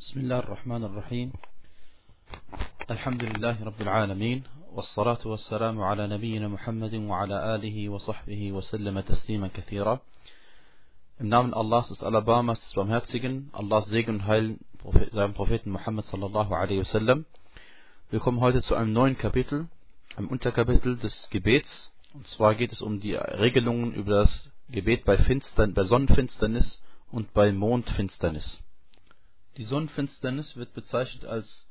بسم الله الرحمن الرحيم الحمد لله رب العالمين والصلاة والسلام على نبينا محمد وعلى آله وصحبه وسلم تسليما كثيرا Im Namen Allahs des Alabamas, des Barmherzigen, Allahs Segen und Heil seinem Propheten Muhammad sallallahu alaihi wasallam. Wir kommen heute zu einem neuen Kapitel, einem Unterkapitel des Gebets. Und zwar geht es um die Regelungen über das Gebet bei, Finstern, bei Sonnenfinsternis und bei Mondfinsternis. Die Sonnenfinsternis wird bezeichnet als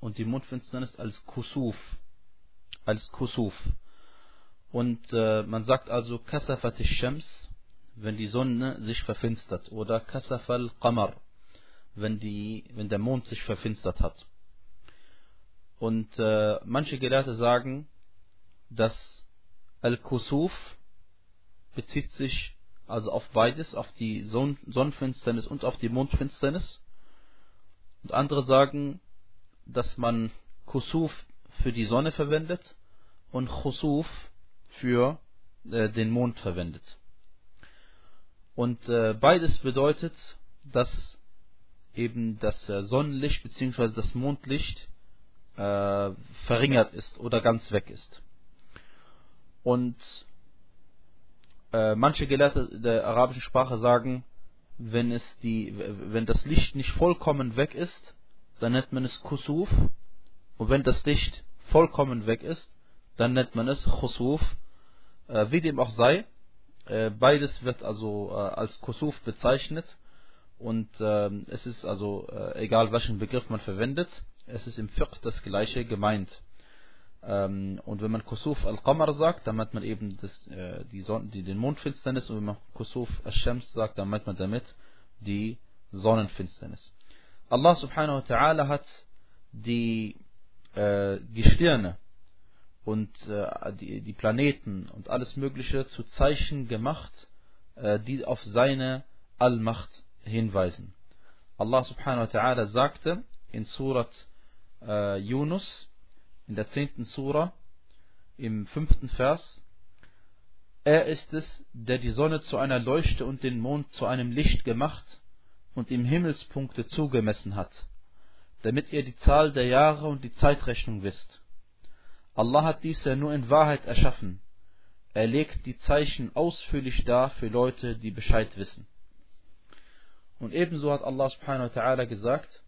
und die Mondfinsternis als Kusuf. Als Kusuf. Und äh, man sagt also Kasafat Shams, wenn die Sonne sich verfinstert, oder Kasafal Qamar, wenn, die, wenn der Mond sich verfinstert hat. Und äh, manche Gelehrte sagen, dass Al-Kusuf bezieht sich also auf beides, auf die Son Sonnenfinsternis und auf die Mondfinsternis. Und andere sagen, dass man Kusuf für die Sonne verwendet und Khusuf für äh, den Mond verwendet. Und äh, beides bedeutet, dass eben das äh, Sonnenlicht bzw. das Mondlicht äh, verringert ist oder ganz weg ist. Und äh, manche Gelehrte der arabischen Sprache sagen, wenn es die, wenn das Licht nicht vollkommen weg ist, dann nennt man es Kusuf. Und wenn das Licht vollkommen weg ist, dann nennt man es Khusuf. Äh, wie dem auch sei, äh, beides wird also äh, als Kusuf bezeichnet. Und ähm, es ist also äh, egal, welchen Begriff man verwendet, es ist im Fiqh das gleiche gemeint. Ähm, und wenn man Kusuf al-Qamar sagt, dann meint man eben das, äh, die, Sonne, die den Mondfinsternis. Und wenn man Kusuf al-Shams sagt, dann meint man damit die Sonnenfinsternis. Allah subhanahu wa ta'ala hat die äh, Gestirne und äh, die, die Planeten und alles Mögliche zu Zeichen gemacht, äh, die auf seine Allmacht hinweisen. Allah subhanahu wa ta'ala sagte in Surat äh, Yunus, in der zehnten Sura, im fünften Vers, er ist es, der die Sonne zu einer Leuchte und den Mond zu einem Licht gemacht und ihm Himmelspunkte zugemessen hat, damit ihr die Zahl der Jahre und die Zeitrechnung wisst. Allah hat dies ja nur in Wahrheit erschaffen. Er legt die Zeichen ausführlich dar für Leute, die Bescheid wissen. Und ebenso hat Allah subhanahu wa ta'ala gesagt,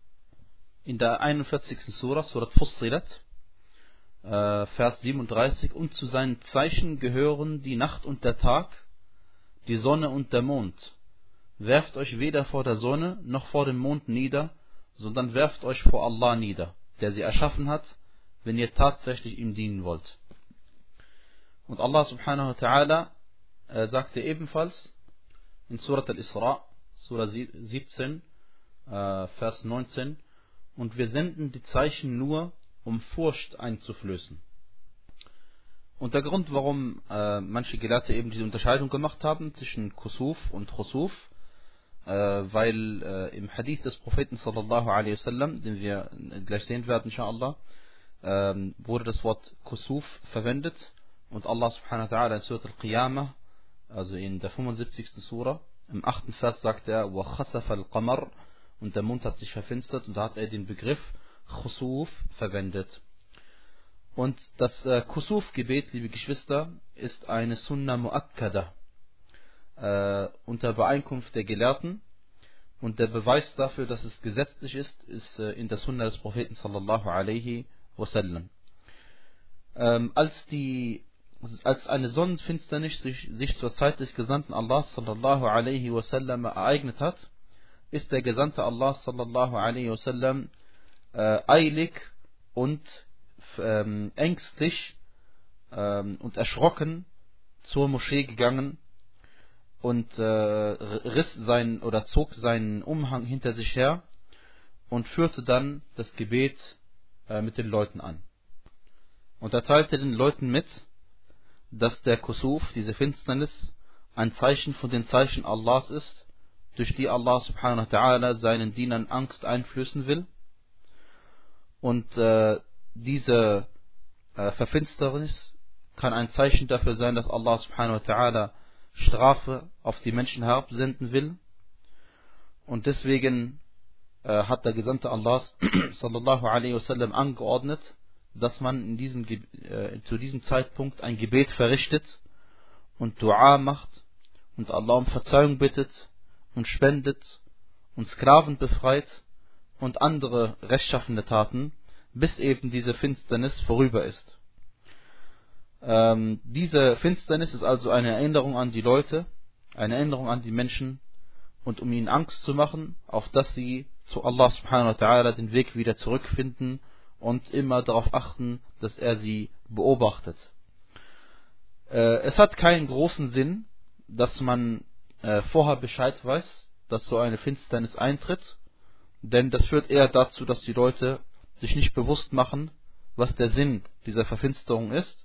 in der 41. Surah, Surat Fussilat, äh, Vers 37, und zu seinen Zeichen gehören die Nacht und der Tag, die Sonne und der Mond. Werft euch weder vor der Sonne noch vor dem Mond nieder, sondern werft euch vor Allah nieder, der sie erschaffen hat, wenn ihr tatsächlich ihm dienen wollt. Und Allah subhanahu wa ta'ala äh, sagte ebenfalls in Surat al-Isra, Surah 17, äh, Vers 19, und wir senden die Zeichen nur, um Furcht einzuflößen. Und der Grund, warum äh, manche Gelehrte eben diese Unterscheidung gemacht haben zwischen Kusuf und Khusuf, äh, weil äh, im Hadith des Propheten sallallahu alaihi wasallam, den wir gleich sehen werden, inshallah, ähm, wurde das Wort Kusuf verwendet und Allah subhanahu wa ta'ala in Surat al-Qiyamah, also in der 75. Surah, im 8. Vers sagt er, وَخَسَفَ الْقَمَرُ und der Mund hat sich verfinstert und da hat er den Begriff Khusuf verwendet. Und das äh, Kusuf-Gebet, liebe Geschwister, ist eine Sunna Muakkada äh, unter Beeinkunft der Gelehrten. Und der Beweis dafür, dass es gesetzlich ist, ist äh, in der Sunna des Propheten sallallahu alaihi wasallam. Ähm, als die als eine Sonnenfinsternis sich, sich zur Zeit des Gesandten Allah sallallahu alaihi wasallam ereignet hat, ist der Gesandte Allah sallallahu alaihi wasallam äh, eilig und ähm, ängstlich ähm, und erschrocken zur Moschee gegangen und äh, riss seinen oder zog seinen Umhang hinter sich her und führte dann das Gebet äh, mit den Leuten an. Und er teilte den Leuten mit, dass der Kusuf, diese Finsternis, ein Zeichen von den Zeichen Allahs ist, durch die Allah subhanahu wa ta'ala seinen Dienern Angst einflößen will. Und äh, diese äh, Verfinsternis kann ein Zeichen dafür sein, dass Allah subhanahu wa ta'ala Strafe auf die Menschen herabsenden will. Und deswegen äh, hat der Gesandte Allahs sallallahu alaihi wasallam angeordnet, dass man in diesem, äh, zu diesem Zeitpunkt ein Gebet verrichtet und Dua macht und Allah um Verzeihung bittet und spendet und Sklaven befreit und andere rechtschaffende Taten, bis eben diese Finsternis vorüber ist. Ähm, diese Finsternis ist also eine Erinnerung an die Leute, eine Erinnerung an die Menschen und um ihnen Angst zu machen, auf dass sie zu Allah subhanahu wa ta'ala den Weg wieder zurückfinden und immer darauf achten, dass er sie beobachtet. Äh, es hat keinen großen Sinn, dass man äh, vorher Bescheid weiß, dass so eine Finsternis eintritt, denn das führt eher dazu, dass die Leute sich nicht bewusst machen, was der Sinn dieser Verfinsterung ist.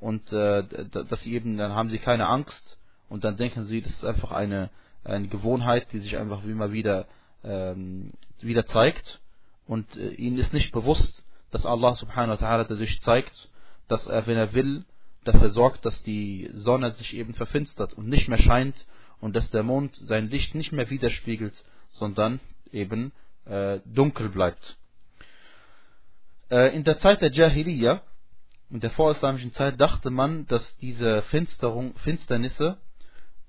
Und äh, dass sie eben, dann haben sie keine Angst und dann denken sie, das ist einfach eine, eine Gewohnheit, die sich einfach immer wieder, ähm, wieder zeigt. Und äh, ihnen ist nicht bewusst, dass Allah subhanahu wa ta'ala dadurch zeigt, dass er, wenn er will, dafür sorgt, dass die Sonne sich eben verfinstert und nicht mehr scheint und dass der Mond sein Licht nicht mehr widerspiegelt, sondern eben äh, dunkel bleibt. Äh, in der Zeit der Jahiliyyah, in der vorislamischen Zeit, dachte man, dass diese Finsterung, Finsternisse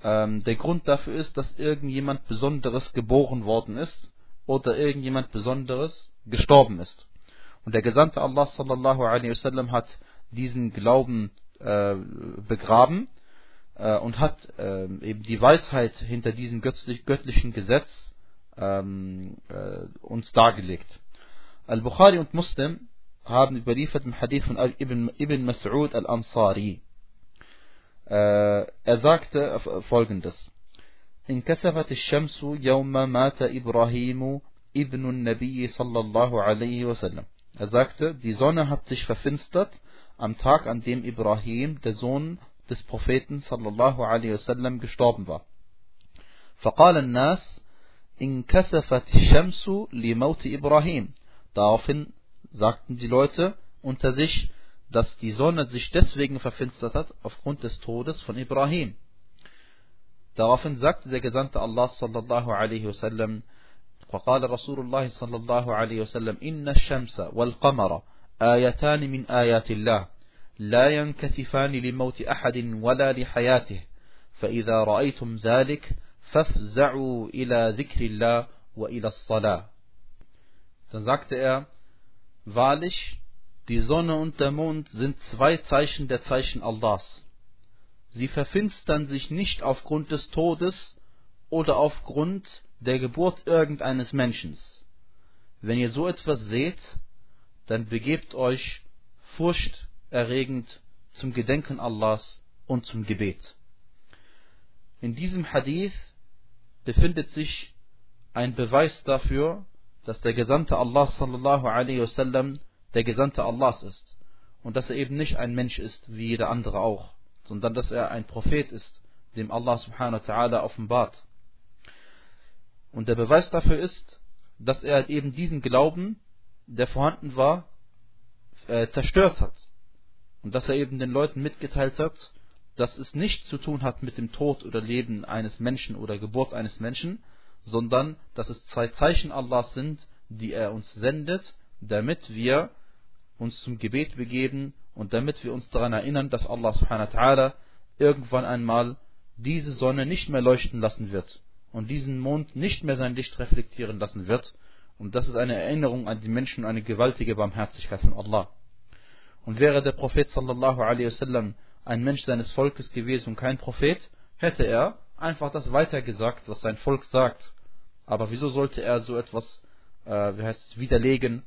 ähm, der Grund dafür ist, dass irgendjemand Besonderes geboren worden ist oder irgendjemand Besonderes gestorben ist. Und der Gesandte Allah sallallahu alaihi wasallam hat diesen Glauben äh, begraben äh, und hat äh, eben die Weisheit hinter diesem göttlich, göttlichen Gesetz uns dargelegt. Al-Bukhari und Muslim haben überliefert im Hadith von Ibn, Ibn Mas'ud al-Ansari. Äh, er sagte folgendes. انكسفت الشمس يوم مات إبراهيم ابن النبي صلى الله عليه وسلم er sagte, die Sonne hat sich verfinstert am Tag, an dem Ibrahim, der Sohn des Propheten sallallahu alaihi wasallam, gestorben war. فقال الناس انكسفت الشمس لموت إبراهيم. Daraufhin sagten die Leute unter sich, dass die Sonne sich deswegen verfinstert hat, aufgrund des Todes von Ibrahim. Daraufhin sagte der Gesandte Allah sallallahu alaihi wasallam, فقال رسول الله صلى الله عليه وسلم إن الشمس والقمر آيتان من آيات الله لا ينكسفان لموت أحد ولا لحياته فإذا رأيتم ذلك Fafza'u ila dhikrillah wa ila salah. Dann sagte er, wahrlich, die Sonne und der Mond sind zwei Zeichen der Zeichen Allahs. Sie verfinstern sich nicht aufgrund des Todes oder aufgrund der Geburt irgendeines Menschen. Wenn ihr so etwas seht, dann begebt euch furchterregend zum Gedenken Allahs und zum Gebet. In diesem Hadith befindet sich ein Beweis dafür, dass der Gesandte Allah sallallahu alaihi wasallam der Gesandte Allahs ist und dass er eben nicht ein Mensch ist wie jeder andere auch, sondern dass er ein Prophet ist, dem Allah subhanahu wa ta'ala offenbart. Und der Beweis dafür ist, dass er eben diesen Glauben, der vorhanden war, äh, zerstört hat. Und dass er eben den Leuten mitgeteilt hat, dass es nichts zu tun hat mit dem Tod oder Leben eines Menschen oder Geburt eines Menschen, sondern dass es zwei Zeichen Allahs sind, die er uns sendet, damit wir uns zum Gebet begeben und damit wir uns daran erinnern, dass Allah subhanahu wa irgendwann einmal diese Sonne nicht mehr leuchten lassen wird und diesen Mond nicht mehr sein Licht reflektieren lassen wird. Und das ist eine Erinnerung an die Menschen, eine gewaltige Barmherzigkeit von Allah. Und wäre der Prophet sallallahu alaihi wasallam ein Mensch seines Volkes gewesen und kein Prophet, hätte er einfach das weitergesagt, was sein Volk sagt. Aber wieso sollte er so etwas, äh, wie heißt es, widerlegen,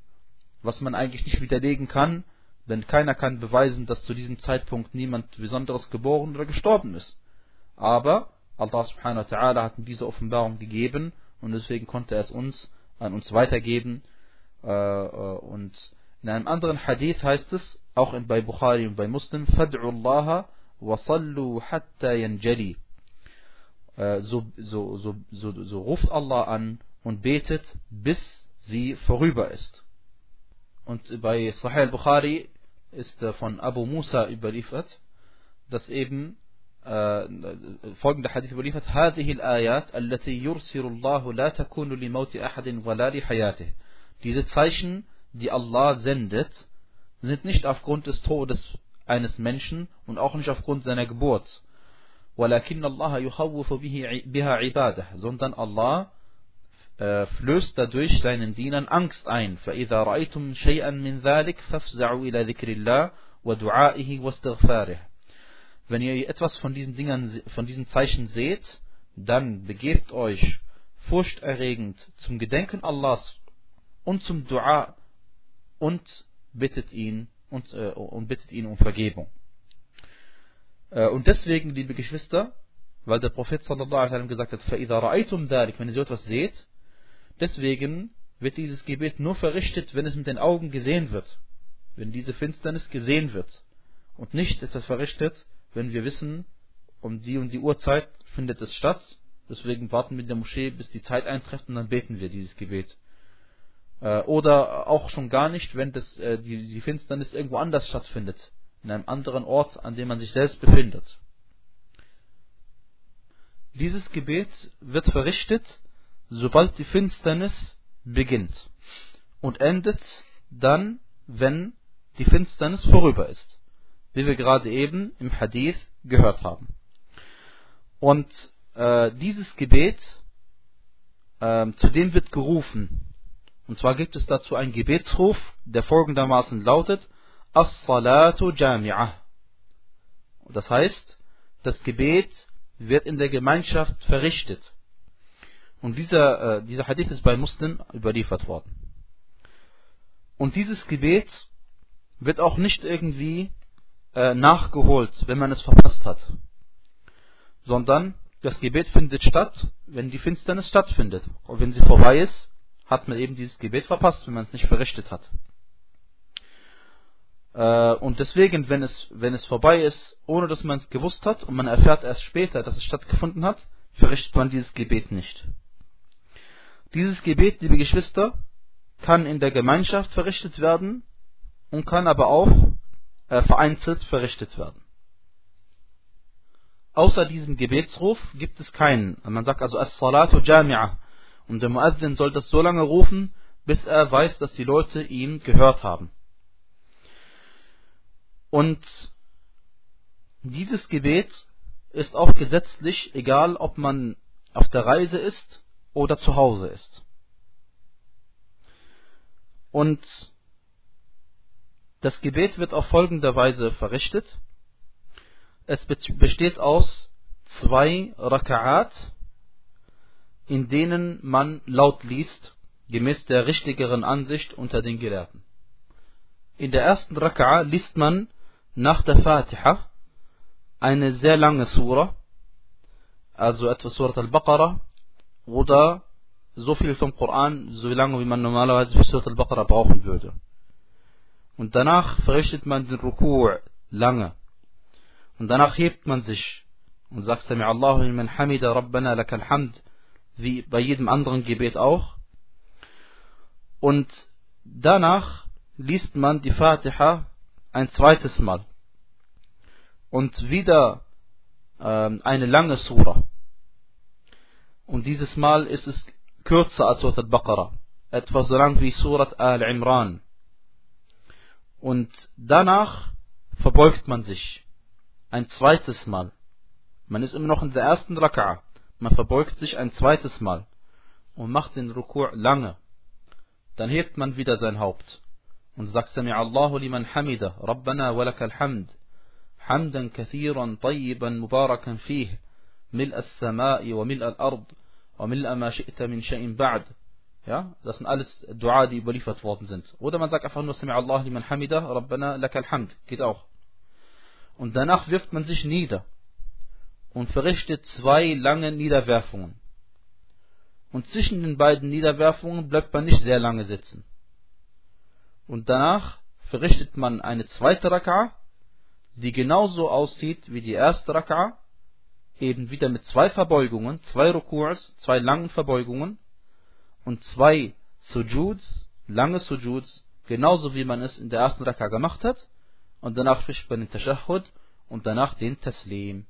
was man eigentlich nicht widerlegen kann, denn keiner kann beweisen, dass zu diesem Zeitpunkt niemand Besonderes geboren oder gestorben ist. Aber Allah subhanahu wa ta'ala hat ihm diese Offenbarung gegeben und deswegen konnte er es uns an uns weitergeben. Äh, äh, und in einem anderen Hadith heißt es, auch bei Bukhari und bei Muslim, Fad'u Allah wa sallu hatta yanjali. Äh, so, so, so, so, so ruft Allah an und betet, bis sie vorüber ist. Und bei Sahih al-Bukhari ist von Abu Musa überliefert, dass eben äh, folgender Hadith überliefert, هذه الآيات التي يرسل الله لا تكون لموت أحد ولا لحياته. Diese Zeichen, die Allah sendet, sind nicht aufgrund des Todes eines Menschen und auch nicht aufgrund seiner Geburt. ولكن الله يخوف بها عباده, sondern Allah äh, flößt dadurch seinen Dienern Angst ein. فإذا رأيتم شيئا من ذلك فافزعوا إلى ذكر الله ودعائه واستغفاره. Wenn ihr etwas von diesen Dingern, von diesen Zeichen seht, dann begebt euch furchterregend zum Gedenken Allahs und zum Dua und bittet ihn und, äh, und bittet ihn um Vergebung. Äh, und deswegen, liebe Geschwister, weil der Prophet sallallahu alaihi wasallam gesagt hat, فَإِذَا رَأَيْتُمْ ذَلِكَ Wenn ihr so etwas seht, deswegen wird dieses Gebet nur verrichtet, wenn es mit den Augen gesehen wird. Wenn diese Finsternis gesehen wird. Und nicht etwas verrichtet, wenn wir wissen, um die und die Uhrzeit findet es statt. Deswegen warten wir in der Moschee, bis die Zeit eintrifft und dann beten wir dieses Gebet. Äh, oder auch schon gar nicht, wenn das, äh, die, die Finsternis irgendwo anders stattfindet. In einem anderen Ort, an dem man sich selbst befindet. Dieses Gebet wird verrichtet, sobald die Finsternis beginnt und endet dann, wenn die Finsternis vorüber ist wie wir gerade eben im Hadith gehört haben. Und äh, dieses Gebet, äh, zu dem wird gerufen. Und zwar gibt es dazu einen Gebetsruf, der folgendermaßen lautet, As-Salatu Jami'ah. Das heißt, das Gebet wird in der Gemeinschaft verrichtet. Und dieser, äh, dieser Hadith ist bei Muslim überliefert worden. Und dieses Gebet wird auch nicht irgendwie äh, nachgeholt, wenn man es verpasst hat. Sondern das Gebet findet statt, wenn die Finsternis stattfindet. Und wenn sie vorbei ist, hat man eben dieses Gebet verpasst, wenn man es nicht verrichtet hat. Äh, und deswegen, wenn es, wenn es vorbei ist, ohne dass man es gewusst hat und man erfährt erst später, dass es stattgefunden hat, verrichtet man dieses Gebet nicht. Dieses Gebet, liebe Geschwister, kann in der Gemeinschaft verrichtet werden und kann aber auch äh, vereinzelt verrichtet werden. Außer diesem Gebetsruf gibt es keinen. Man sagt also As-Salatu Jami'ah. Und der Muazzin soll das so lange rufen, bis er weiß, dass die Leute ihn gehört haben. Und dieses Gebet ist auch gesetzlich, egal ob man auf der Reise ist oder zu Hause ist. Und das Gebet wird auf folgende Weise verrichtet. Es besteht aus zwei Raka'at, in denen man laut liest, gemäß der richtigeren Ansicht unter den Gelehrten. In der ersten Raka'a liest man nach der Fatiha eine sehr lange Sura, also etwa Surat al-Baqarah oder so viel vom Koran, so lange wie man normalerweise für Surat al-Baqarah brauchen würde. Und danach verrichtet man den Ruku' lange. Und danach hebt man sich und sagt Sami Allahu liman hamida Rabbana lakal hamd, wie bei jedem anderen Gebet auch. Und danach liest man die Fatiha ein zweites Mal. Und wieder äh, eine lange Sura. Und dieses Mal ist es kürzer als Surat al-Baqarah. Etwa so lang wie Surat al-Imran. Und danach verbeugt man sich ein zweites Mal. Man ist immer noch in der ersten Raka'a man verbeugt sich ein zweites Mal und macht den Rukur lange, dann hebt man wieder sein Haupt und sagt Sami Allahu liman hamida, Rabbana walakal hamd, hamdan kathiran tayyiban mubarakan fih, mil as-sama'i wa mil al-ard, wa mil ma shi'ta min shay'in ba'd. Ja, das sind alles Dua, die überliefert worden sind. Oder man sagt einfach nur Sami Allahu liman hamida, Rabbana lakal hamd, geht auch. Und danach wirft man sich nieder und verrichtet zwei lange Niederwerfungen. Und zwischen den beiden Niederwerfungen bleibt man nicht sehr lange sitzen. Und danach verrichtet man eine zweite Raka'a, die genauso aussieht wie die erste Raka'a, eben wieder mit zwei Verbeugungen, zwei Ruku'as, zwei langen Verbeugungen und zwei Sujuds, lange Sujuds, genauso wie man es in der ersten Raka gemacht hat. Und danach spricht man den Tashahhud und danach den Taslim.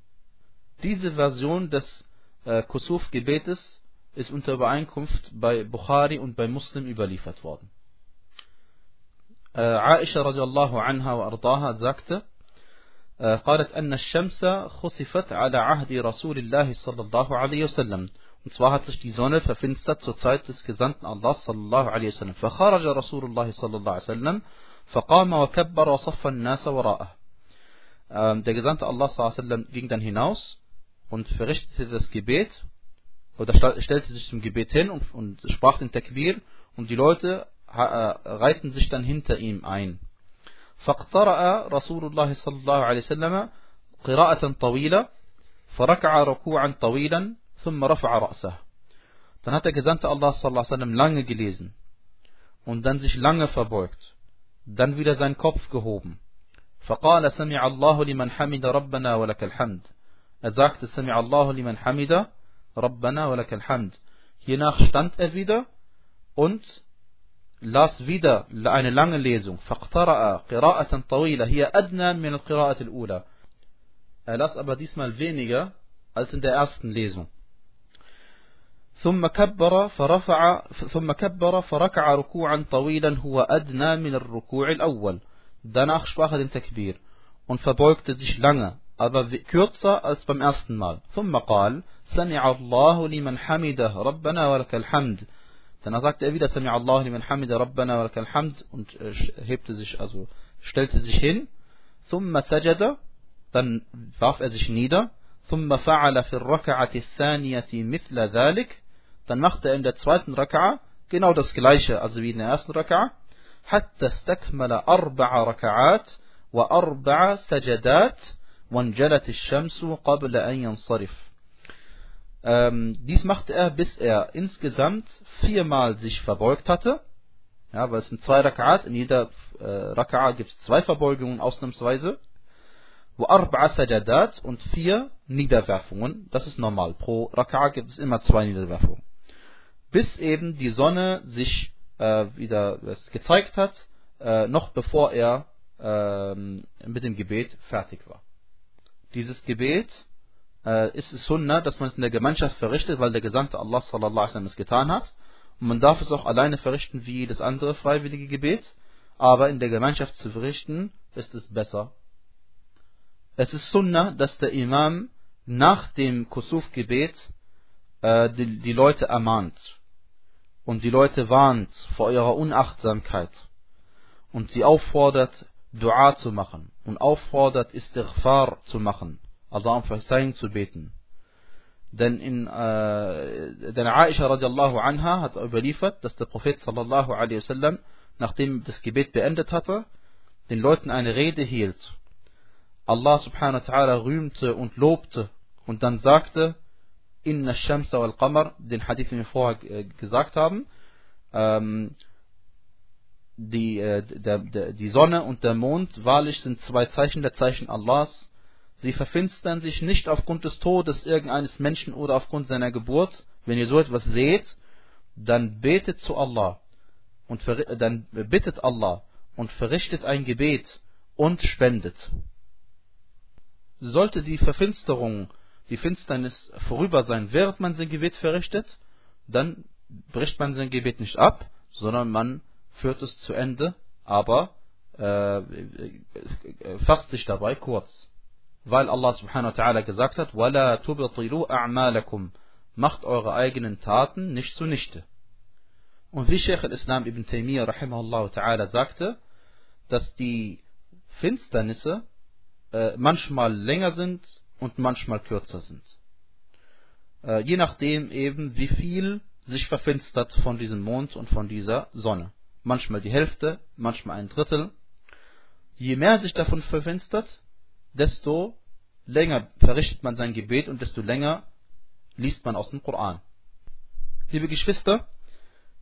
Diese Version des äh, Kusuf-Gebetes ist unter Übereinkunft bei Bukhari und bei Muslim überliefert worden. Äh, Aisha radiallahu anha wa ardaha sagte, قالت أن الشمس خسفت على عهد رسول الله صلى الله عليه وسلم und zwar hat sich die Sonne verfinstert zur Zeit des Gesandten Allah sallallahu alaihi wasallam. فخرج رسول الله صلى الله عليه وسلم فقام وكبر وصف الناس وراءه. Der Gesandte Allah sallallahu alaihi wasallam ging dann hinaus und verrichtete das Gebet oder stellte sich zum Gebet hin und, und sprach den Takbir und die Leute äh, reihten sich dann hinter ihm ein. فاقترأ رسول الله صلى الله عليه وسلم قراءة طويلة فركع ركوعا طويلا ثم رفع رأسه Dann hat der Gesandte Allah sallallahu alaihi wasallam lange gelesen und dann sich lange verbeugt, dann wieder seinen Kopf gehoben. فقال سمع الله لمن حمد ربنا ولك الحمد. Er sagte سمع الله لمن حمد ربنا ولك الحمد. Hiernach stand er wieder und las wieder eine lange Lesung. فاقترأ قراءة طويلة هي أدنى من القراءة الأولى. Er las aber diesmal weniger als in der ersten Lesung. ثم كبر فرفع ثم كبر فركع ركوعا طويلا هو أدنى من الركوع الأول. Danach sprach er den Takbir und verbeugte sich lange, aber kürzer als beim ersten Mal. ثم قال سمع الله لمن حمده ربنا ولك الحمد. Danach sagte er wieder, Allah liman hamida Rabbana wa lakal hamd und äh, hebte sich, also stellte sich hin. Thumma sajada, dann warf er sich nieder. Thumma fa'ala fi raka'ati thaniyati mithla dhalik. Dann machte er in der zweiten Raka'a genau das gleiche, also wie in der ersten Raka'a. حتى استكمل أربع ركعات وأربع سجدات وانجلت الشمس قبل أن ينصرف ähm, dies machte er, bis er insgesamt viermal sich verbeugt hatte. Ja, weil es sind zwei Rak'at, in jeder äh, Raka'a gibt es zwei Verbeugungen ausnahmsweise. Wo arba'a sajadat und vier Niederwerfungen. Das ist normal. Pro Raka'a gibt es immer zwei Niederwerfungen. Bis eben die Sonne sich äh, wieder gezeigt hat, äh, noch bevor er äh, mit dem Gebet fertig war. Dieses Gebet äh, ist es Sunnah, dass man es in der Gemeinschaft verrichtet, weil der Gesandte Allah sallallahu es getan hat. Und man darf es auch alleine verrichten wie das andere freiwillige Gebet, aber in der Gemeinschaft zu verrichten ist es besser. Es ist Sunnah, dass der Imam nach dem Kusuf-Gebet äh, die, die Leute ermahnt und die Leute warnt vor ihrer Unachtsamkeit und sie auffordert, Dua zu machen und auffordert, Istighfar zu machen Allah um Verzeihung zu beten. Denn in äh, denn Aisha radiallahu anha hat überliefert, dass der Prophet sallallahu alaihi wasallam, nachdem das Gebet beendet hatte, den Leuten eine Rede hielt. Allah subhanahu wa ta'ala rühmte und lobte und dann sagte, Inna Shamsa wal Qamar, den Hadith, den wir vorher äh, gesagt haben, ähm, die, äh, der, der, die Sonne und der Mond wahrlich sind zwei Zeichen der Zeichen Allahs Sie verfinstern sich nicht aufgrund des Todes irgendeines Menschen oder aufgrund seiner Geburt. Wenn ihr so etwas seht, dann betet zu Allah und dann bittet Allah und verrichtet ein Gebet und spendet. Sollte die Verfinsterung, die Finsternis vorüber sein, während man sein Gebet verrichtet, dann bricht man sein Gebet nicht ab, sondern man führt es zu Ende, aber äh, fasst sich dabei kurz weil Allah subhanahu wa ta'ala gesagt hat, وَلَا تُبْطِلُوا أَعْمَالَكُمْ Macht eure eigenen Taten nicht zunichte. Und wie Sheikh al-Islam ibn Taymiyyah rahimahullah ta'ala sagte, dass die Finsternisse äh, manchmal länger sind und manchmal kürzer sind. Äh, je nachdem eben, wie viel sich verfinstert von diesem Mond und von dieser Sonne. Manchmal die Hälfte, manchmal ein Drittel. Je mehr sich davon verfinstert, desto länger verrichtet man sein Gebet und desto länger liest man aus dem Koran. Liebe Geschwister,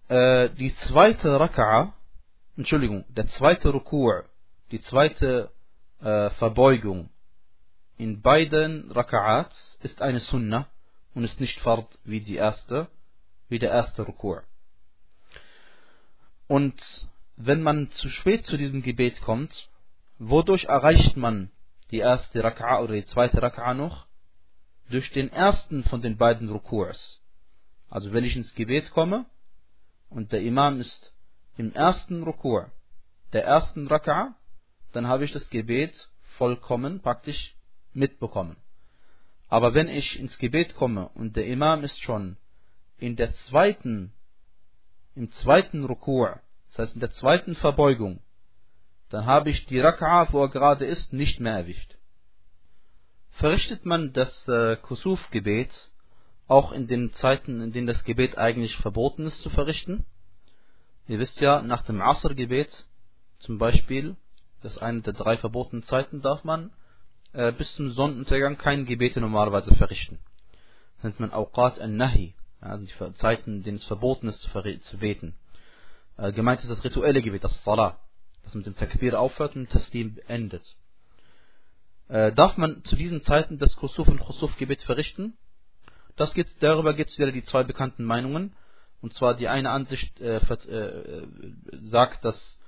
äh, die zweite Raka'a, Entschuldigung, der zweite Rukur', die zweite äh, Verbeugung in beiden Raka'ats ist eine Sunnah und ist nicht Fard wie die erste, wie der erste Rukur'. Und wenn man zu spät zu diesem Gebet kommt, wodurch erreicht man die erste Raka'a oder die zweite Raka'a noch, durch den ersten von den beiden Ruku's. Also wenn ich ins Gebet komme und der Imam ist im ersten Ruku' der ersten Raka'a, dann habe ich das Gebet vollkommen praktisch mitbekommen. Aber wenn ich ins Gebet komme und der Imam ist schon in der zweiten, im zweiten Ruku', das heißt in der zweiten Verbeugung, dann habe ich die Raka'a, wo er gerade ist, nicht mehr erwischt. Verrichtet man das äh, Kusuf-Gebet auch in den Zeiten, in denen das Gebet eigentlich verboten ist zu verrichten? Ihr wisst ja, nach dem Asr-Gebet zum Beispiel, das eine der drei verbotenen Zeiten, darf man äh, bis zum Sonnenuntergang keine Gebete normalerweise verrichten. Das nennt man Awqat al-Nahi, also die Zeiten, denen es verboten ist zu beten. Äh, gemeint ist das rituelle Gebet, das Salah, das mit dem Takbir aufhört und mit Taslim endet. Äh, darf man zu diesen Zeiten das Khusuf und Khusuf-Gebet verrichten? Das geht, darüber gibt es wieder die zwei bekannten Meinungen. Und zwar die eine Ansicht äh, äh, sagt, dass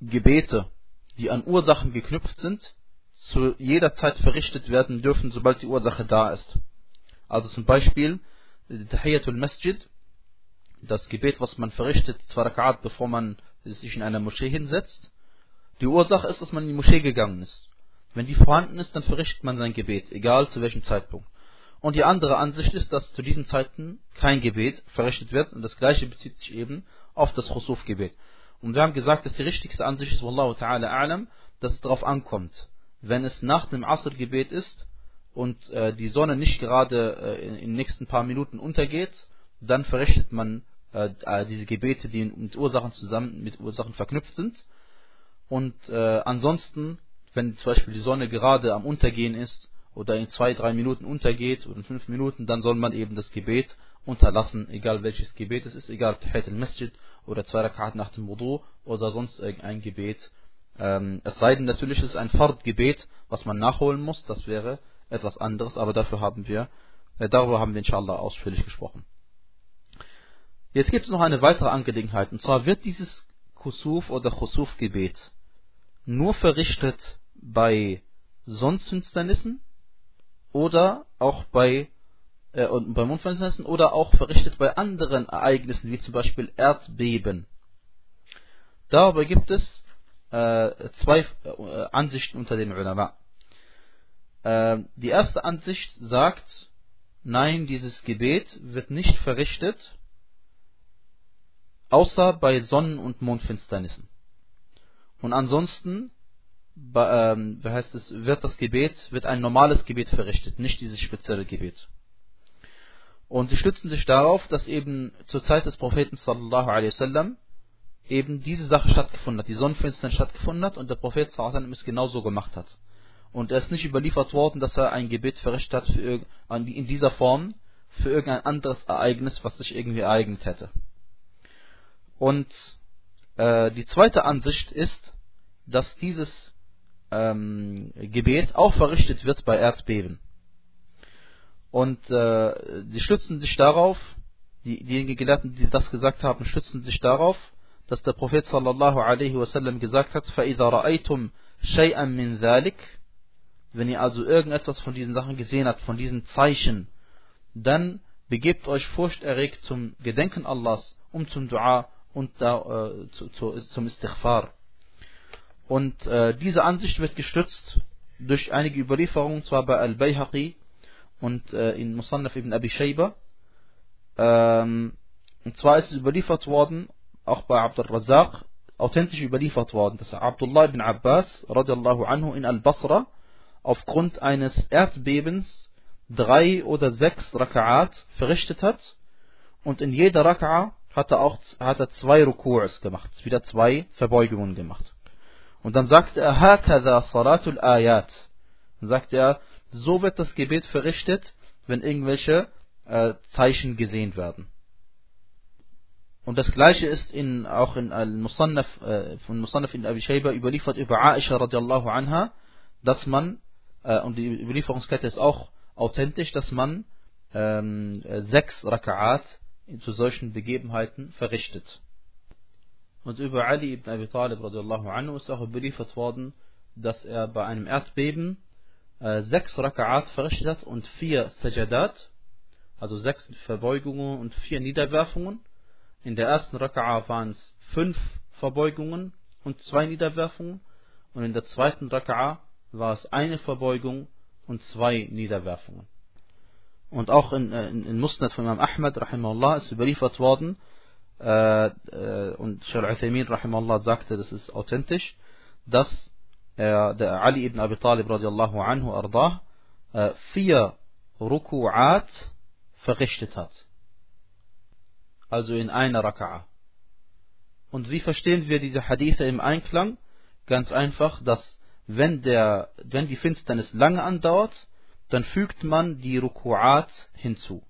Gebete, die an Ursachen geknüpft sind, zu jeder Zeit verrichtet werden dürfen, sobald die Ursache da ist. Also zum Beispiel Tahiyatul Masjid, das Gebet, was man verrichtet, zwei Rakat, bevor man sich in einer Moschee hinsetzt. Die Ursache ist, dass man in die Moschee gegangen ist. Wenn die vorhanden ist, dann verrichtet man sein Gebet, egal zu welchem Zeitpunkt. Und die andere Ansicht ist, dass zu diesen Zeiten kein Gebet verrichtet wird und das gleiche bezieht sich eben auf das Khusuf-Gebet. Und wir haben gesagt, dass die richtigste Ansicht ist, Wallahu ta'ala a'lam, dass es darauf ankommt. Wenn es nach dem Asr-Gebet ist und äh, die Sonne nicht gerade äh, in, in, den nächsten paar Minuten untergeht, dann verrichtet man äh, diese Gebete, die mit Ursachen zusammen, mit Ursachen verknüpft sind. Und äh, ansonsten, wenn zum Beispiel die Sonne gerade am Untergehen ist oder in zwei, drei Minuten untergeht oder in fünf Minuten, dann soll man eben das Gebet unterlassen, egal welches Gebet es ist, egal Tahit al-Masjid oder zwei Rakat nach dem Wudu oder sonst irgendein Gebet. Ähm, es sei denn natürlich, es ist ein Fard-Gebet, was man nachholen muss, das wäre etwas anderes, aber dafür haben wir, äh, darüber haben wir inshallah ausführlich gesprochen. Jetzt gibt es noch eine weitere Angelegenheit, und zwar wird dieses Kusuf oder Khusuf-Gebet nur verrichtet bei Sonnenfinsternissen oder auch bei äh, und bei Mondfinsternissen oder auch verrichtet bei anderen Ereignissen, wie zum Beispiel Erdbeben. Dabei gibt es äh, zwei äh, Ansichten unter den Ulama. Äh, die erste Ansicht sagt, nein, dieses Gebet wird nicht verrichtet, außer bei Sonnen- und Mondfinsternissen. Und ansonsten ähm, heißt es, wird das Gebet, wird ein normales Gebet verrichtet, nicht dieses spezielle Gebet. Und sie stützen sich darauf, dass eben zur Zeit des Propheten sallallahu alaihi wasallam eben diese Sache stattgefunden hat, die Sonnenfinsternis stattgefunden hat und der Prophet sallallahu alaihi es genauso gemacht hat Und er ist nicht überliefert worden, dass er ein Gebet verrichtet hat für, in dieser Form für irgendein anderes Ereignis, was sich irgendwie ereignet hätte. Und äh, die zweite Ansicht ist, dass dieses ähm, Gebet auch verrichtet wird bei Erdbeben. Und äh, sie stützen sich darauf, die, diejenigen Gelehrten, die das gesagt haben, stützen sich darauf, dass der Prophet sallallahu alaihi wasallam gesagt hat, فَإِذَا رَأَيْتُمْ شَيْئًا مِنْ ذَلِكَ wenn ihr also irgendetwas von diesen Sachen gesehen habt, von diesen Zeichen, dann begebt euch furchterregt zum Gedenken Allahs und zum Dua und da, äh, zu, zu, zum Istighfar. Und äh, diese Ansicht wird gestützt durch einige Überlieferungen, zwar bei Al-Bayhaqi und äh, in Musannaf ibn Abi Shayba. Ähm, und zwar ist es überliefert worden, auch bei Abdul Razak, authentisch überliefert worden, dass Abdullah ibn Abbas radiallahu anhu in Al-Basra aufgrund eines Erdbebens drei oder sechs Raka'at verrichtet hat und in jeder Raka'a hat er auch hat er zwei Ruku's gemacht, wieder zwei Verbeugungen gemacht. Und dann sagte er, Hakada Salatul Ayat. Dann sagte er, so wird das Gebet verrichtet, wenn irgendwelche äh, Zeichen gesehen werden. Und das gleiche ist in, auch in Al-Musannaf, äh, von Musannaf in Abi Shayba überliefert über Aisha radiallahu anha, dass man, äh, und die Überlieferungskette ist auch authentisch, dass man ähm, sechs Raka'at zu solchen Begebenheiten verrichtet. Und über Ali ibn Abi Talib radiallahu anhu ist auch überliefert worden, dass er bei einem Erdbeben äh, sechs Raka'at verrichtet hat und vier Sajadat, also sechs Verbeugungen und vier Niederwerfungen. In der ersten Raka'a waren es fünf Verbeugungen und zwei Niederwerfungen und in der zweiten Raka'a war es eine Verbeugung und zwei Niederwerfungen. Und auch in, äh, in, in Musnad von Imam Ahmad rahimahullah ist überliefert worden äh, äh, und al-Uthaymin rahimahullah sagte, das ist authentisch, dass äh, der Ali ibn Abi Talib radiallahu anhu ardah äh, vier Ruku'at verrichtet hat. Also in einer Raka'a. Und wie verstehen wir diese Hadithe im Einklang? Ganz einfach, dass wenn, der, wenn die Finsternis lange andauert, dann fügt man die Ruku'at hinzu.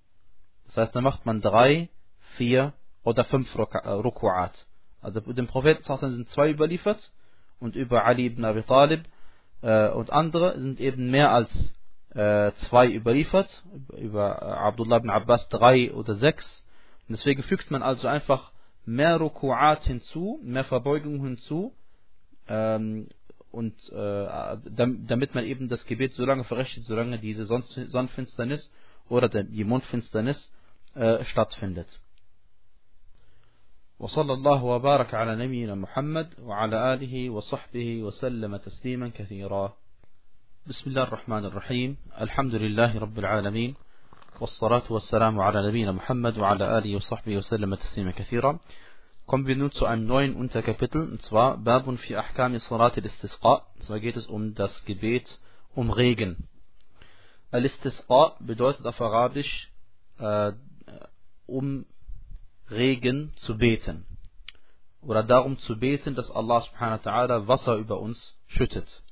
Das heißt, dann macht man drei, vier oder fünf äh, Ruku'at. Also dem Propheten sind zwei überliefert und über Ali ibn Abi Talib äh, und andere sind eben mehr als äh, zwei überliefert. Über äh, Abdullah ibn Abbas drei oder sechs. Und deswegen fügt man also einfach mehr Ruku'at hinzu, mehr Verbeugung hinzu, ähm, und äh, damit man eben das Gebet so lange verrichtet, solange diese Sonnenfinsternis oder die Mondfinsternis äh, stattfindet. وصلى الله وبارك على نبينا محمد وعلى آله وصحبه وسلم تسليما كثيرا بسم الله الرحمن الرحيم الحمد لله رب العالمين والصلاة والسلام على نبينا محمد وعلى آله وصحبه وسلم تسليما كثيرا Kommen wir nun zu einem neuen Unterkapitel, und zwar Babun fi Ahkami Salat al-Istisqa. Zwar geht es um das Gebet um Regen. Al-Istisqa bedeutet auf Arabisch äh, um Regen zu beten. Oder darum zu beten, dass Allah subhanahu wa ta'ala Wasser über uns schüttet.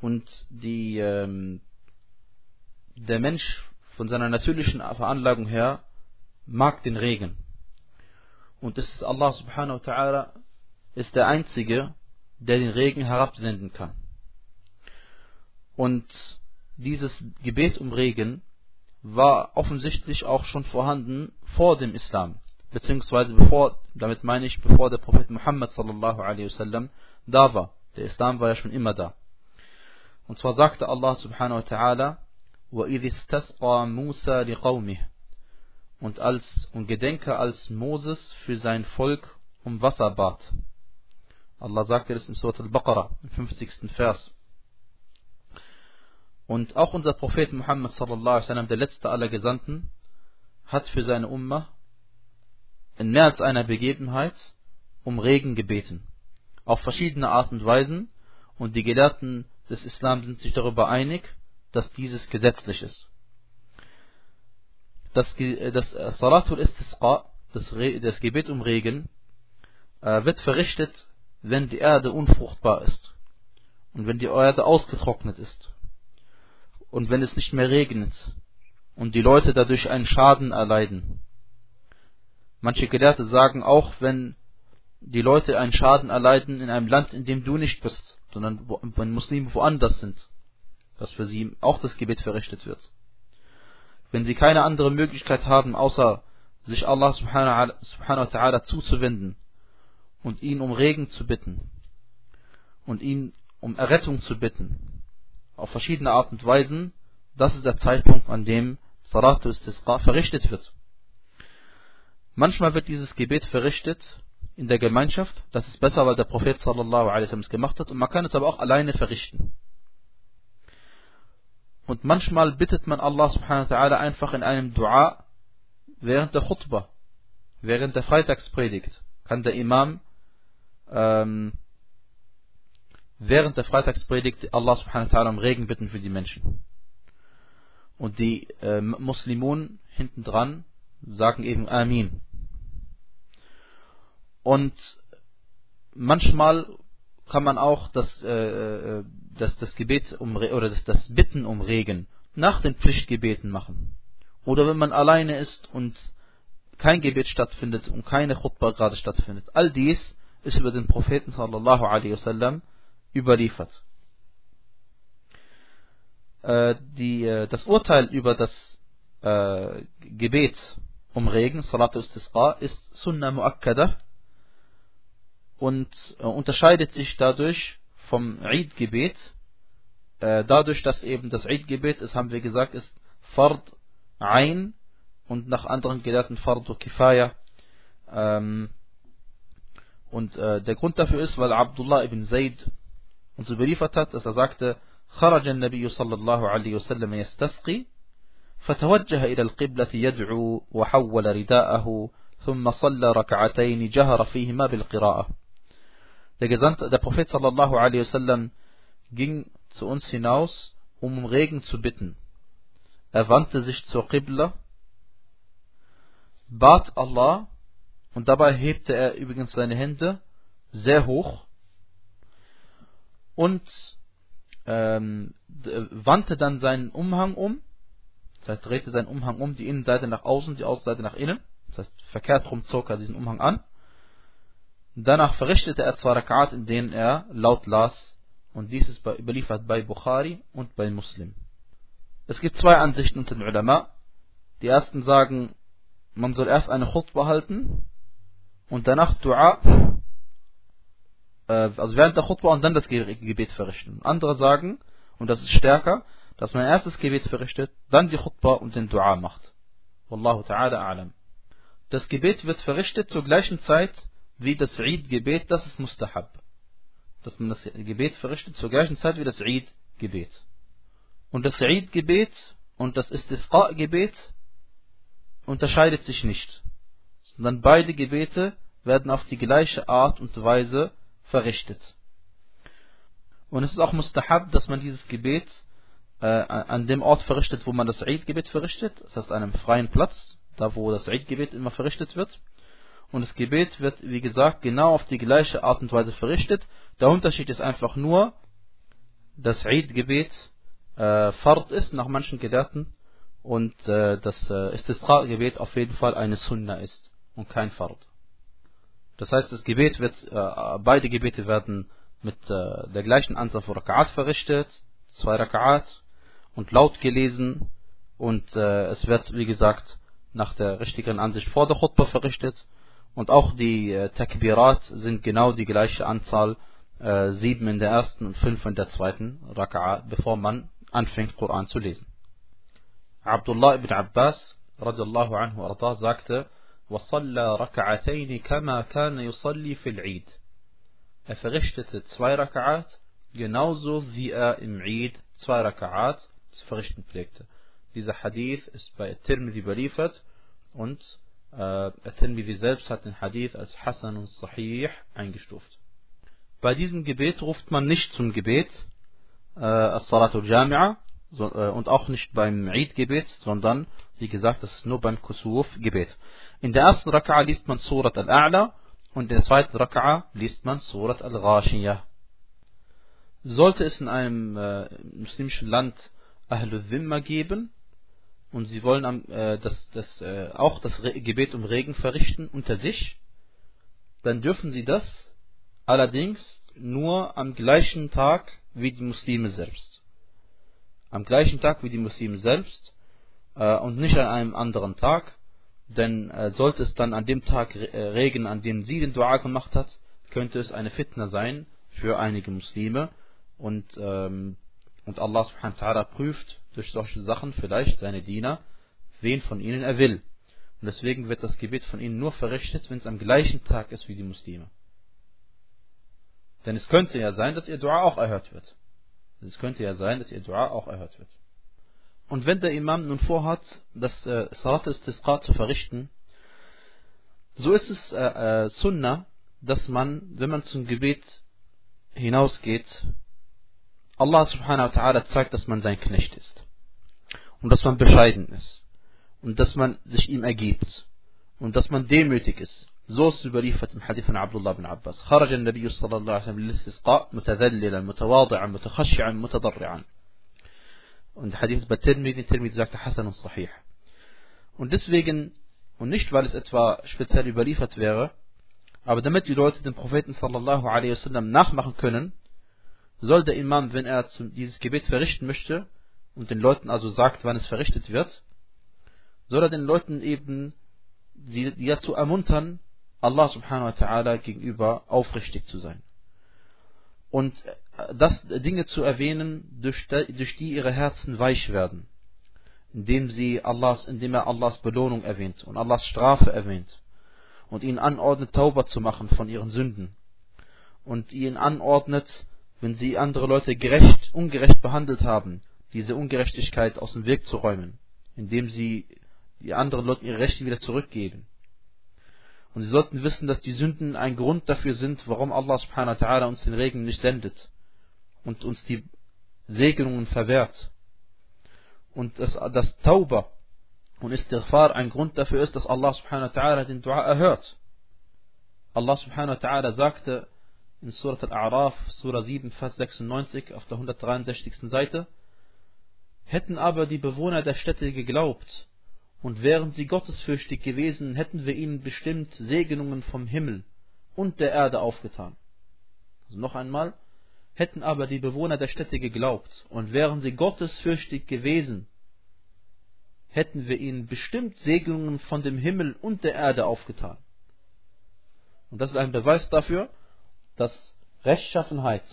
Und die, ähm, der Mensch von seiner natürlichen Veranlagung her mag den Regen. Und es ist Allah subhanahu wa ta'ala ist der Einzige, der den Regen herabsenden kann. Und dieses Gebet um Regen war offensichtlich auch schon vorhanden vor dem Islam. Beziehungsweise bevor, damit meine ich, bevor der Prophet Muhammad sallallahu alaihi wasallam da war. Der Islam war ja schon immer da. Und zwar sagte Allah subhanahu wa ta'ala, وَإِذِ اسْتَسْقَى مُوسَى لِقَوْمِهِ und als und gedenke als Moses für sein Volk um Wasser bat. Allah sagte das in Surat al-Baqarah, im 50. Vers. Und auch unser Prophet Muhammad sallallahu alaihi wasallam, der letzte aller Gesandten, hat für seine Ummah in mehr als einer Begebenheit um Regen gebeten. Auf verschiedene Art und Weisen. Und die Gelehrten des Islam sind sich darüber einig, dass dieses gesetzlich ist das, das äh, Salatul Istisqa, das, das Gebet um Regen, äh, wird verrichtet, wenn die Erde unfruchtbar ist und wenn die Erde ausgetrocknet ist und wenn es nicht mehr regnet und die Leute dadurch einen Schaden erleiden. Manche Gelehrte sagen auch, wenn die Leute einen Schaden erleiden in einem Land, in dem du nicht bist, sondern wenn Muslime woanders sind, dass für sie auch das Gebet verrichtet wird wenn sie keine andere Möglichkeit haben, außer sich Allah subhanahu wa ta'ala zuzuwenden und ihn um Regen zu bitten und ihn um Errettung zu bitten, auf verschiedene Art und Weisen, das ist der Zeitpunkt, an dem Salatu Istisqa verrichtet wird. Manchmal wird dieses Gebet verrichtet in der Gemeinschaft, das ist besser, weil der Prophet sallallahu alaihi wasallam es gemacht hat, und man kann es aber auch alleine verrichten. Und manchmal bittet man Allah subhanahu wa ta'ala einfach in einem Dua während der Khutbah, während der Freitagspredigt. Kann der Imam ähm, während der Freitagspredigt Allah subhanahu wa ta'ala um Regen bitten für die Menschen. Und die äh, Muslimun hinten dran sagen eben Amin. Und manchmal kann man auch das, äh, äh das, das Gebet um, oder das, das Bitten um Regen nach den Pflichtgebeten machen. Oder wenn man alleine ist und kein Gebet stattfindet und keine Khutbah gerade stattfindet. All dies ist über den Propheten sallallahu alaihi wasallam überliefert. Äh, die, äh, das Urteil über das äh, Gebet um Regen, Salatu Istisqa, ist Sunnah Muakkada und äh, unterscheidet sich dadurch vom Eid-Gebet äh, dadurch, dass eben das Eid-Gebet ist, haben wir gesagt, ist Fard Ein und nach anderen Gelehrten Fardu Kifaya. Ähm, und äh, der Grund dafür ist, weil Abdullah ibn Zayd uns überliefert hat, dass er sagte, خرج النبي صلى الله عليه وسلم يستسقي فتوجه إلى القبلة يدعو وحول رداءه ثم صلى ركعتين جهر فيهما بالقراءة der Gesandte, der Prophet sallallahu alaihi wasallam ging zu uns hinaus, um um Regen zu bitten. Er wandte sich zur Qibla, bat Allah und dabei hebte er übrigens seine Hände sehr hoch und ähm, wandte dann seinen Umhang um, das heißt drehte seinen Umhang um, die Innenseite nach außen, die Außenseite nach innen, das heißt verkehrt rum zog er diesen Umhang an. Danach verrichtete er zwei Rakat, in denen er laut las und dies ist überliefert bei Bukhari und bei Muslim. Es gibt zwei Ansichten unter den Ulama. Die ersten sagen, man soll erst eine Khutbah halten und danach Dua, äh, also während der Khutbah und dann das Gebet verrichten. Andere sagen, und das ist stärker, dass man erst das Gebet verrichtet, dann die Khutbah und den Dua macht. Wallahu ta'ala a'lam. Das Gebet wird verrichtet zur gleichen Zeit wie das Eid-Gebet, das ist Mustahab. Dass man das Gebet verrichtet zur gleichen Zeit wie das Eid-Gebet. Und das Eid-Gebet und das Istisqa-Gebet unterscheidet sich nicht, sondern beide Gebete werden auf die gleiche Art und Weise verrichtet. Und es ist auch mustahab, dass man dieses Gebet äh, an dem Ort verrichtet, wo man das Eid-Gebet verrichtet, das heißt an einem freien Platz, da wo das Eid-Gebet immer verrichtet wird. Und das Gebet wird, wie gesagt, genau auf die gleiche Art und Weise verrichtet. Der Unterschied ist einfach nur, dass Eid-Gebet äh, Fard ist nach manchen Gelehrten und äh, das äh, Istisqa-Gebet auf jeden Fall eine Sunna ist und kein Fard. Das heißt, das Gebet wird, äh, beide Gebete werden mit äh, der gleichen Anzahl von Raka'at verrichtet, zwei Raka'at und laut gelesen und äh, es wird, wie gesagt, nach der richtigen Ansicht vor der Khutbah verrichtet und auch die äh, Takbirat sind genau die gleiche Anzahl, äh, sieben in der ersten und fünf in der zweiten Raka'a, bevor man anfängt, Koran zu lesen. Abdullah ibn Abbas radiallahu anhu arda sagte, وصلى ركعتين كما كان يصلي في العيد. Er verrichtete zwei Raka'at, genauso wie er im Eid zwei Raka'at zu verrichten pflegte. Dieser Hadith ist bei Tirmidhi überliefert und äh, Tirmidhi selbst hat den Hadith als Hassan und Sahih eingestuft. Bei diesem Gebet ruft man nicht zum Gebet, äh, As-Salatul Jami'a, so, äh, und auch nicht beim Eid-Gebet, sondern, wie gesagt, das ist nur beim Kusuf-Gebet. In der ersten Raka'a liest man Surat Al-A'la und in der zweiten Raka'a liest man Surat Al-Ghashiyah. Sollte es in einem äh, muslimischen Land Ahlul Dhimma geben und sie wollen am, äh, das, das, äh, auch das Re Gebet um Regen verrichten unter sich, dann dürfen sie das allerdings nur am gleichen Tag wie die Muslime selbst. Am gleichen Tag wie die Muslime selbst äh, und nicht an einem anderen Tag, denn äh, sollte es dann an dem Tag äh, regnen, an dem sie den Dua gemacht hat, könnte es eine Fitna sein für einige Muslime. Und, ähm, und Allah subhanahu wa ta'ala prüft durch solche Sachen vielleicht seine Diener, wen von ihnen er will. Und deswegen wird das Gebet von ihnen nur verrichtet, wenn es am gleichen Tag ist wie die Muslime. Denn es könnte ja sein, dass ihr Dua auch erhört wird. Es könnte ja sein, dass ihr Dua auch erhört wird. Und wenn der Imam nun vorhat, das äh, Salat Istisqa zu verrichten, so ist es äh, äh, Sunnah, dass man, wenn man zum Gebet hinausgeht, Allah subhanahu wa ta'ala zeigt, dass man sein Knecht ist. Und dass man bescheiden ist. Und dass man sich ihm ergibt. Und dass man demütig ist. So ist überliefert im Hadith von Abdullah bin Abbas. خرج النبي صلى الله عليه وسلم للاستسقاء متذللا متواضعا متخشعا متضرعا. Und der Hadith bei Tirmidhi, Tirmidhi sagte Hassan und Sahih. Und deswegen, und nicht weil es etwa speziell überliefert wäre, aber damit die Leute den Propheten sallallahu alaihi wasallam nachmachen können, soll der Imam, wenn er dieses Gebet verrichten möchte und den Leuten also sagt, wann es verrichtet wird, soll er den Leuten eben sie dazu ermuntern, Allah subhanahu wa ta'ala gegenüber aufrichtig zu sein. Und das Dinge zu erwähnen, durch die, durch die ihre Herzen weich werden, indem sie Allahs, indem er Allahs Belohnung erwähnt und Allahs Strafe erwähnt und ihnen anordnet, Tauber zu machen von ihren Sünden und ihnen anordnet, wenn sie andere Leute gerecht, ungerecht behandelt haben, diese Ungerechtigkeit aus dem Weg zu räumen, indem sie die anderen Leute ihre Rechte wieder zurückgeben. Und sie sollten wissen, dass die Sünden ein Grund dafür sind, warum Allah subhanahu wa ta'ala uns den Regen nicht sendet und uns die Segnungen verwehrt. Und dass das Tauber und Istighfar ein Grund dafür ist, dass Allah subhanahu wa ta'ala den Dua erhört. Allah subhanahu wa ta'ala sagte in Surat Al-A'raf, Surah 7, Vers 96 auf der 163. Seite, hätten aber die Bewohner der Städte geglaubt, und wären sie gottesfürchtig gewesen, hätten wir ihnen bestimmt Segnungen vom Himmel und der Erde aufgetan. Also noch einmal, hätten aber die Bewohner der Städte geglaubt, und wären sie gottesfürchtig gewesen, hätten wir ihnen bestimmt Segnungen von dem Himmel und der Erde aufgetan. Und das ist ein Beweis dafür, dass Rechtschaffenheit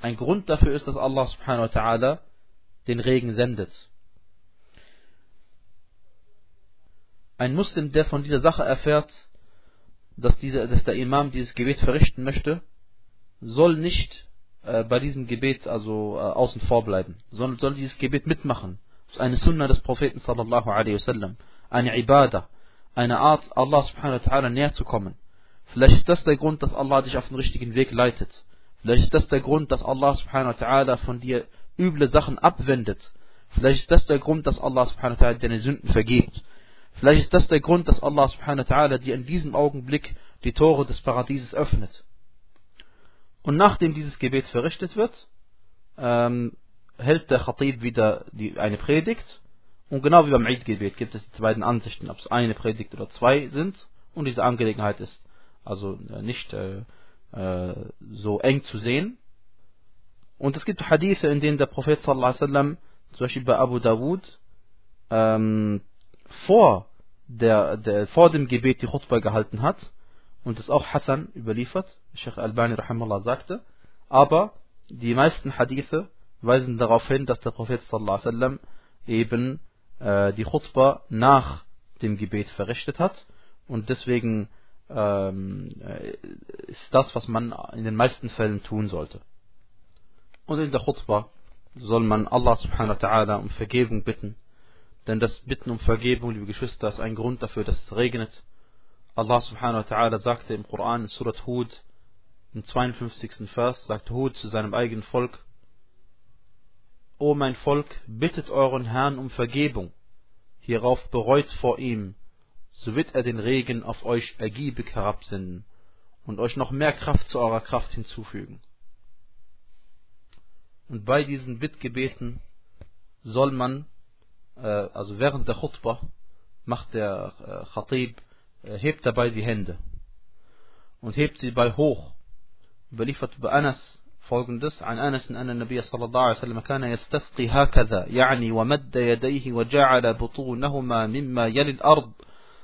ein Grund dafür ist, dass Allah subhanahu wa ta'ala den Regen sendet. Ein Muslim, der von dieser Sache erfährt, dass, dieser, dass der Imam dieses Gebet verrichten möchte, soll nicht äh, bei diesem Gebet also äh, außen vor bleiben, sondern soll dieses Gebet mitmachen. Das ist eine Sunna des Propheten sallallahu alaihi wasallam, eine Ibadah, eine Art, Allah subhanahu wa ta'ala näher zu kommen. Vielleicht ist das der Grund, dass Allah dich auf den richtigen Weg leitet. Vielleicht ist das der Grund, dass Allah subhanahu wa ta'ala von dir üble Sachen abwendet. Vielleicht ist das der Grund, dass Allah subhanahu wa ta'ala deine Sünden vergibt. Vielleicht ist das der Grund, dass Allah subhanahu wa ta'ala dir in diesem Augenblick die Tore des Paradieses öffnet. Und nachdem dieses Gebet verrichtet wird, ähm, hält der Khatib wieder die, eine Predigt. Und genau wie beim Eid-Gebet gibt es die beiden Ansichten, ob es eine Predigt oder zwei sind. Und diese Angelegenheit ist also äh, nicht äh, äh, so eng zu sehen. Und es gibt Hadithe, in denen der Prophet sallallahu alaihi wasallam, zum Beispiel bei Abu Dawud, ähm, vor, der, der, vor dem Gebet die Khutbah gehalten hat. Und das auch Hassan überliefert, Sheikh Albani rahimahullah sagte. Aber die meisten Hadithe weisen darauf hin, dass der Prophet sallallahu alaihi wasallam eben äh, die Khutbah nach dem Gebet verrichtet hat. Und deswegen ist das, was man in den meisten Fällen tun sollte. Und in der Khutbah soll man Allah subhanahu wa ta'ala um Vergebung bitten. Denn das Bitten um Vergebung, liebe Geschwister, ist ein Grund dafür, dass es regnet. Allah subhanahu wa ta'ala sagte im Koran in Surat Hud, im 52. Vers, sagt Hud zu seinem eigenen Volk, O mein Volk, bittet euren Herrn um Vergebung. Hierauf bereut vor ihm so wird er den Regen auf euch ergiebig herabsenden und euch noch mehr Kraft zu eurer Kraft hinzufügen. Und bei diesen Bittgebeten soll man, äh, also während der Khutbah, macht der äh, Khatib, äh, hebt dabei die Hände und hebt sie bei hoch. Überliefert bei Anas folgendes عن أنس أن النبي صلى الله عليه وسلم كان يستسقي هكذا يعني ومد يديه وجعل بطونهما مما يلي الأرض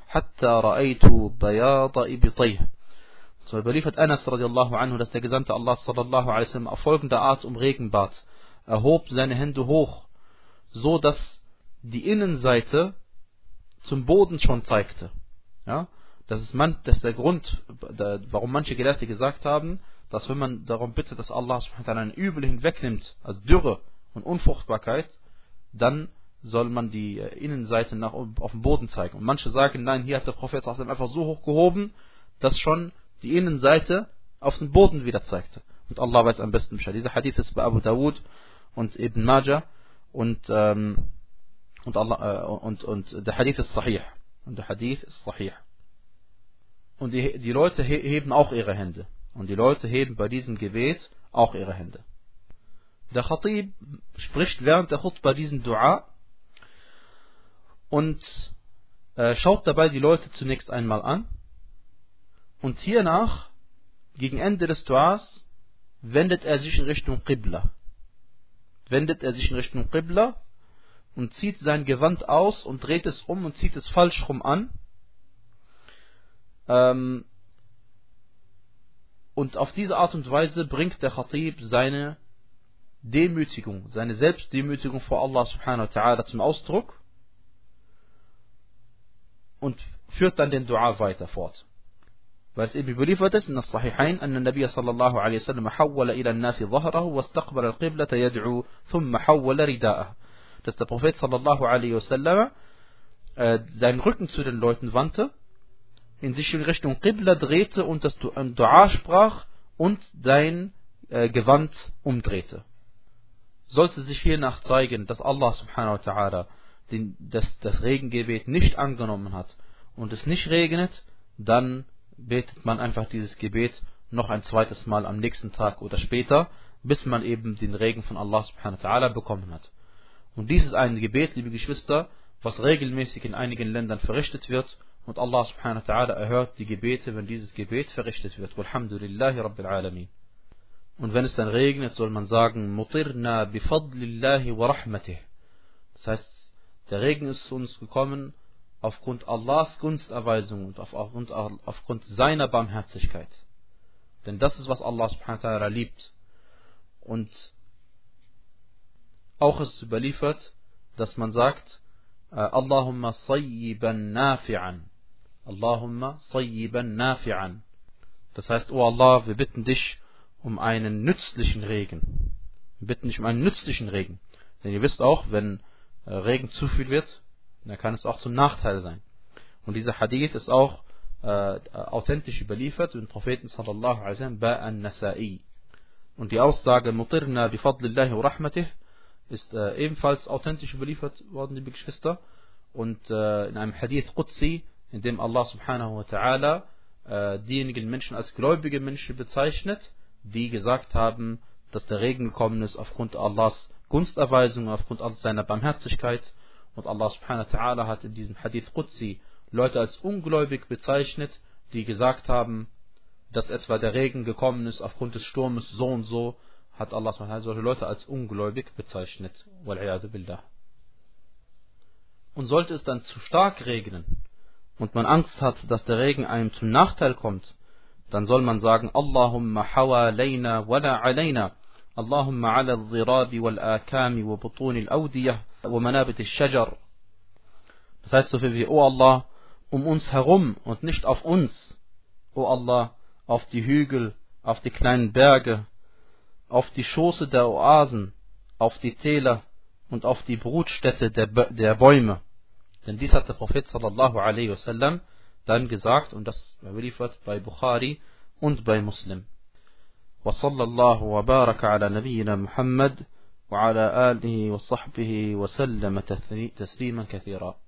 حتى رأيت بياض إبطيه. So überliefert Anas radiallahu anhu, dass der Gesandte Allah sallallahu alaihi wasallam auf folgende Art um Regen bat. Er hob seine Hände hoch, so dass die Innenseite zum Boden schon zeigte. Ja, das ist, man, das ist der Grund, warum manche Gelehrte gesagt haben, dass wenn man darum bittet, dass Allah subhanahu ein Übel hinwegnimmt, als Dürre und Unfruchtbarkeit, dann soll man die äh, Innenseite nach auf dem Boden zeigen. Und manche sagen, nein, hier hat der Prophet einfach so hoch gehoben, dass schon die Innenseite auf den Boden wieder zeigte. Und Allah weiß am besten Bescheid. Dieser Hadith ist bei Abu Dawud und Ibn Majah und, ähm, und, Allah, äh, und, und der Hadith ist sahih. Und der Hadith ist sahih. Und die, die Leute heben auch ihre Hände. Und die Leute heben bei diesem Gebet auch ihre Hände. Der Khatib spricht während der Khutbah diesen Dua und äh, schaut dabei die Leute zunächst einmal an und hiernach, gegen Ende des Duas, wendet er sich in Richtung Qibla. Wendet er sich in Richtung Qibla und zieht sein Gewand aus und dreht es um und zieht es falsch rum an. Ähm, und auf diese Art und Weise bringt der Khatib seine Demütigung, seine Selbstdemütigung vor Allah subhanahu wa ta'ala zum Ausdruck und führt dann den Dua weiter fort. Weil es eben überliefert ist in das Sahihain, أن النبي صلى الله عليه وسلم حول إلى الناس ظهره واستقبل القبلة يدعو ثم حول رداءه. Dass der Prophet sallallahu alaihi wasallam äh, seinen Rücken zu den Leuten wandte, in sich in Richtung Qibla drehte und das Dua sprach und sein äh, Gewand umdrehte. Sollte sich hiernach zeigen, dass Allah subhanahu wa ta'ala das, das Regengebet nicht angenommen hat und es nicht regnet, dann betet man einfach dieses Gebet noch ein zweites Mal am nächsten Tag oder später, bis man eben den Regen von Allah subhanahu wa ta'ala bekommen hat. Und dies ist ein Gebet, liebe Geschwister, was regelmäßig in einigen Ländern verrichtet wird und Allah subhanahu wa ta'ala erhört die Gebete, wenn dieses Gebet verrichtet wird. Walhamdulillahi Rabbil Alamin. Und wenn es dann regnet, soll man sagen, Mutirna bifadlillahi wa rahmatih. Das heißt, der Regen ist zu uns gekommen aufgrund Allahs Gunsterweisung und aufgrund, aufgrund seiner Barmherzigkeit. Denn das ist, was Allah subhanahu wa ta'ala liebt. Und auch ist überliefert, dass man sagt, äh, Allahumma sayyiban nafi'an. Allahumma sayyiban nafi'an. Das heißt, O oh Allah, wir bitten dich um einen nützlichen Regen. Wir bitten dich um einen nützlichen Regen. Denn ihr wisst auch, wenn Regen zu viel wird, dann kann es auch zum Nachteil sein. Und dieser Hadith ist auch äh, authentisch überliefert den Propheten sallallahu alaihi wasallam bei an-Nasa'i. Und die Aussage Mutirna bi fadlillahi wa rahmatih ist äh, ebenfalls authentisch überliefert worden, liebe Geschwister. Und äh, in einem Hadith Qudsi, in dem Allah subhanahu wa ta'ala äh, diejenigen Menschen als gläubige Menschen bezeichnet, die gesagt haben, dass der Regen gekommen ist aufgrund Allahs Gunsterweisung, aufgrund seiner Barmherzigkeit und Allah subhanahu ta'ala hat in diesem Hadith Qudsi Leute als ungläubig bezeichnet, die gesagt haben, dass etwa der Regen gekommen ist aufgrund des Sturmes so und so, hat Allah subhanahu solche Leute als ungläubig bezeichnet. billah. Und sollte es dann zu stark regnen und man Angst hat, dass der Regen einem zum Nachteil kommt, dann soll man sagen, Allahumma hawa layna wala alayna. اللهم على الضراب والآكام وبطون الأودية ومنابت الشجر Das heißt so viel wie, O Allah, um uns herum und nicht auf uns. O Allah, auf die Hügel, auf die kleinen Berge, auf die Schoße der Oasen, auf die Täler und auf die Brutstätte der, der Bäume. Denn dies hat der Prophet sallallahu alaihi wasallam dann gesagt, und das überliefert bei Bukhari und bei Muslim. وصلى الله وبارك على نبينا محمد وعلى آله وصحبه وسلم تسليما كثيرا.